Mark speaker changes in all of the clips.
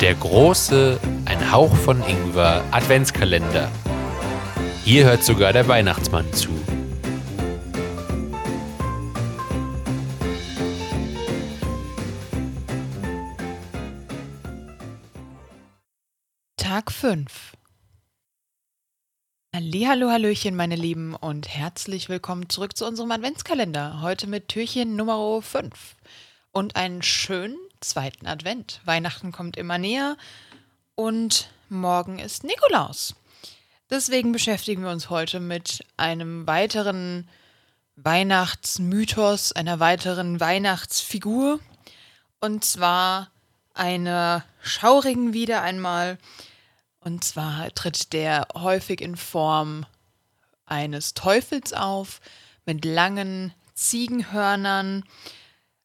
Speaker 1: Der große, ein Hauch von Ingwer Adventskalender. Hier hört sogar der Weihnachtsmann zu.
Speaker 2: Tag 5 Hallo, Hallöchen, meine Lieben, und herzlich willkommen zurück zu unserem Adventskalender. Heute mit Türchen Nummer 5 und einen schönen zweiten Advent. Weihnachten kommt immer näher und morgen ist Nikolaus. Deswegen beschäftigen wir uns heute mit einem weiteren Weihnachtsmythos, einer weiteren Weihnachtsfigur. Und zwar einer schaurigen wieder einmal. Und zwar tritt der häufig in Form eines Teufels auf, mit langen Ziegenhörnern,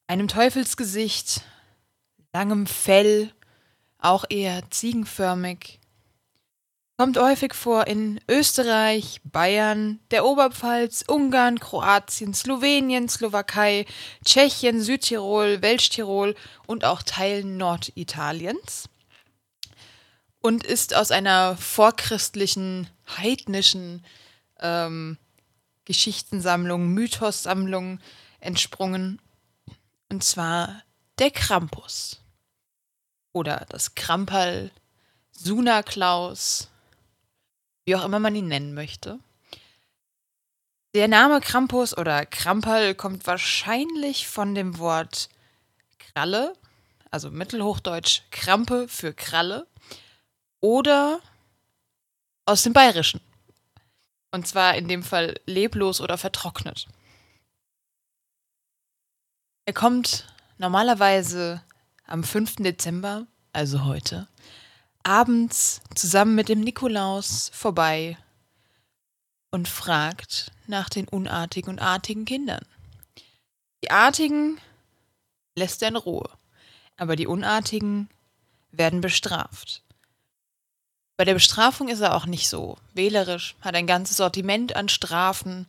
Speaker 2: einem Teufelsgesicht, langem Fell, auch eher ziegenförmig. Kommt häufig vor in Österreich, Bayern, der Oberpfalz, Ungarn, Kroatien, Slowenien, Slowakei, Tschechien, Südtirol, Welschtirol und auch Teilen Norditaliens und ist aus einer vorchristlichen, heidnischen ähm, Geschichtensammlung, Mythossammlung entsprungen. Und zwar der Krampus. Oder das Kramperl, Suna-Klaus, wie auch immer man ihn nennen möchte. Der Name Krampus oder Kramperl kommt wahrscheinlich von dem Wort Kralle, also mittelhochdeutsch Krampe für Kralle oder aus dem Bayerischen. Und zwar in dem Fall leblos oder vertrocknet. Er kommt normalerweise am 5. Dezember, also heute, abends zusammen mit dem Nikolaus vorbei und fragt nach den unartigen und artigen Kindern. Die Artigen lässt er in Ruhe, aber die Unartigen werden bestraft. Bei der Bestrafung ist er auch nicht so wählerisch, hat ein ganzes Sortiment an Strafen,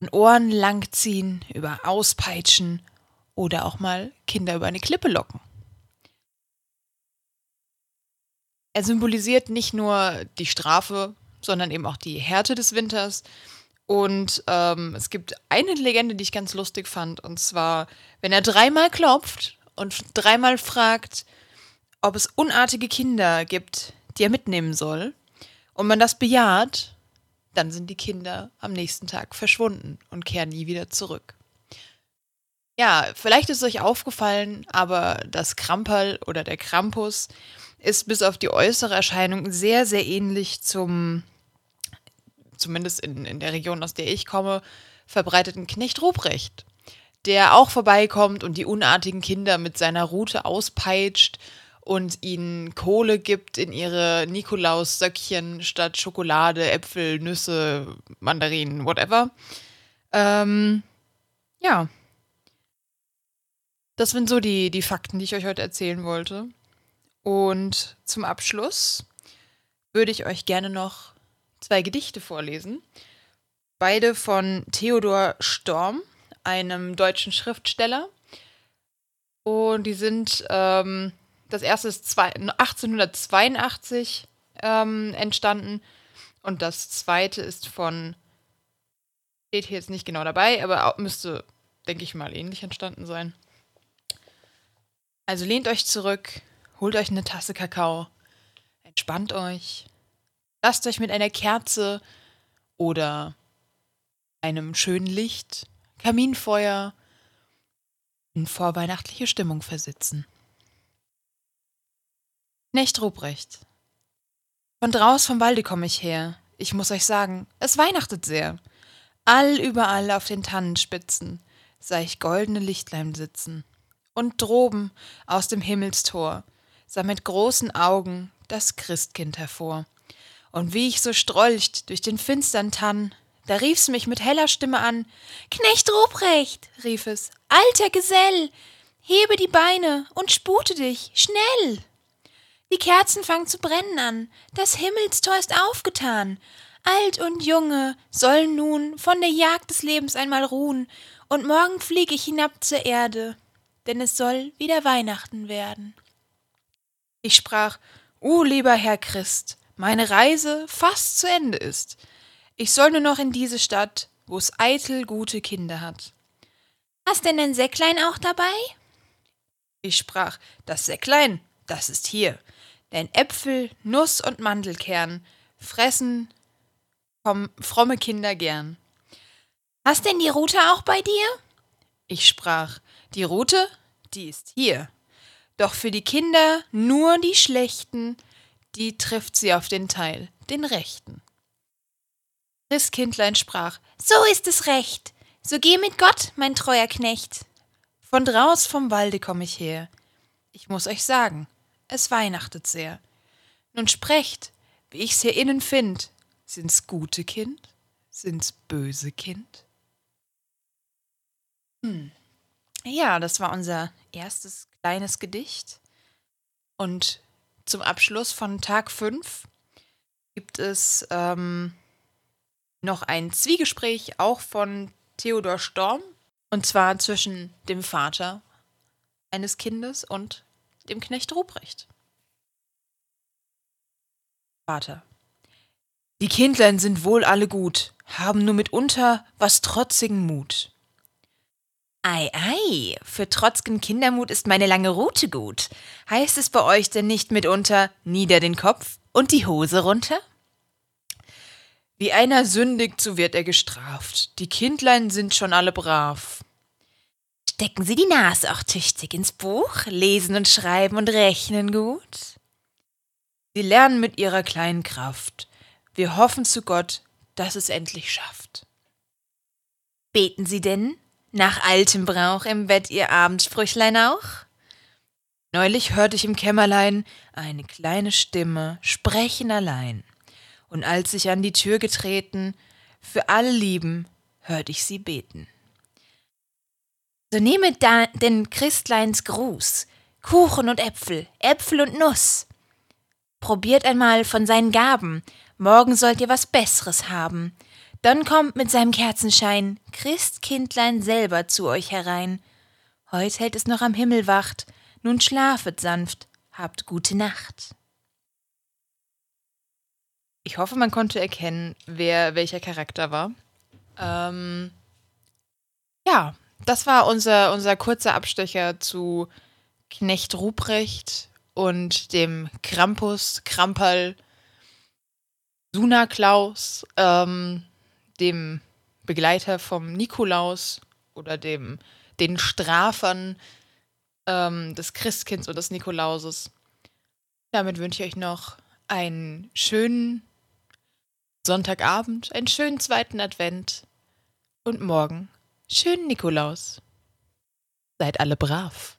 Speaker 2: an Ohren langziehen, über Auspeitschen oder auch mal Kinder über eine Klippe locken. Er symbolisiert nicht nur die Strafe, sondern eben auch die Härte des Winters. Und ähm, es gibt eine Legende, die ich ganz lustig fand, und zwar, wenn er dreimal klopft und dreimal fragt, ob es unartige Kinder gibt, die er mitnehmen soll, und man das bejaht, dann sind die Kinder am nächsten Tag verschwunden und kehren nie wieder zurück. Ja, vielleicht ist es euch aufgefallen, aber das Kramperl oder der Krampus ist bis auf die äußere Erscheinung sehr, sehr ähnlich zum, zumindest in, in der Region, aus der ich komme, verbreiteten Knecht Ruprecht, der auch vorbeikommt und die unartigen Kinder mit seiner Rute auspeitscht und ihnen Kohle gibt in ihre Nikolaussöckchen statt Schokolade, Äpfel, Nüsse, Mandarinen, whatever. Ähm, ja. Das sind so die, die Fakten, die ich euch heute erzählen wollte. Und zum Abschluss würde ich euch gerne noch zwei Gedichte vorlesen. Beide von Theodor Storm, einem deutschen Schriftsteller. Und die sind ähm, das erste ist zwei, 1882 ähm, entstanden und das zweite ist von, steht hier jetzt nicht genau dabei, aber müsste, denke ich mal, ähnlich entstanden sein. Also lehnt euch zurück, holt euch eine Tasse Kakao, entspannt euch, lasst euch mit einer Kerze oder einem schönen Licht, Kaminfeuer in vorweihnachtliche Stimmung versitzen. Knecht Ruprecht. Von draus vom Walde komme ich her. Ich muss euch sagen, es weihnachtet sehr. All überall auf den Tannenspitzen sah ich goldene Lichtlein sitzen. Und droben aus dem Himmelstor sah mit großen Augen das Christkind hervor. Und wie ich so strolcht durch den finstern Tann, da rief's mich mit heller Stimme an. Knecht Ruprecht, rief es, alter Gesell, hebe die Beine und spute dich, schnell! Die Kerzen fangen zu brennen an, das Himmelstor ist aufgetan.
Speaker 3: Alt und Junge sollen nun von der Jagd des Lebens einmal ruhen, und morgen flieg ich hinab zur Erde, denn es soll wieder Weihnachten werden.
Speaker 2: Ich sprach, O lieber Herr Christ, meine Reise fast zu Ende ist. Ich soll nur noch in diese Stadt, wo es eitel gute Kinder hat.
Speaker 3: Hast denn ein Säcklein auch dabei?
Speaker 2: Ich sprach, das Säcklein, das ist hier. Denn Äpfel, Nuss und Mandelkern fressen fromme Kinder gern.
Speaker 3: Hast denn die Rute auch bei dir?
Speaker 2: Ich sprach, die Rute, die ist hier. Doch für die Kinder nur die schlechten, die trifft sie auf den Teil, den rechten. Christkindlein sprach,
Speaker 3: so ist es recht. So geh mit Gott, mein treuer Knecht.
Speaker 2: Von draus vom Walde komm ich her. Ich muss euch sagen, es weihnachtet sehr. Nun sprecht, wie ich's hier innen find. Sind's gute Kind? Sind's böse Kind? Hm. Ja, das war unser erstes kleines Gedicht. Und zum Abschluss von Tag 5 gibt es ähm, noch ein Zwiegespräch, auch von Theodor Storm, und zwar zwischen dem Vater eines Kindes und dem Knecht Ruprecht. Vater. Die Kindlein sind wohl alle gut, haben nur mitunter was trotzigen Mut.
Speaker 3: Ei, ei, für trotzgen Kindermut ist meine lange Rute gut. Heißt es bei euch denn nicht mitunter nieder den Kopf und die Hose runter?
Speaker 2: Wie einer sündigt, so wird er gestraft. Die Kindlein sind schon alle brav.
Speaker 3: Stecken Sie die Nase auch tüchtig ins Buch, lesen und schreiben und rechnen gut?
Speaker 2: Sie lernen mit ihrer kleinen Kraft. Wir hoffen zu Gott, dass es endlich schafft.
Speaker 3: Beten Sie denn nach altem Brauch im Bett Ihr Abendsprüchlein auch?
Speaker 2: Neulich hörte ich im Kämmerlein eine kleine Stimme sprechen allein. Und als ich an die Tür getreten, für alle Lieben, hört ich sie beten.
Speaker 3: So nehmet da den Christleins Gruß, Kuchen und Äpfel, Äpfel und Nuss. Probiert einmal von seinen Gaben, morgen sollt ihr was Besseres haben. Dann kommt mit seinem Kerzenschein Christkindlein selber zu euch herein. Heut hält es noch am Himmel wacht, nun schlafet sanft, habt gute Nacht.
Speaker 2: Ich hoffe, man konnte erkennen, wer welcher Charakter war. Ähm, ja, das war unser, unser kurzer Abstecher zu Knecht Ruprecht und dem Krampus, Kramperl, Suna Klaus, ähm, dem Begleiter vom Nikolaus oder dem den Strafern ähm, des Christkinds und des Nikolauses. Damit wünsche ich euch noch einen schönen Sonntagabend, einen schönen zweiten Advent und morgen Schönen Nikolaus. Seid alle brav.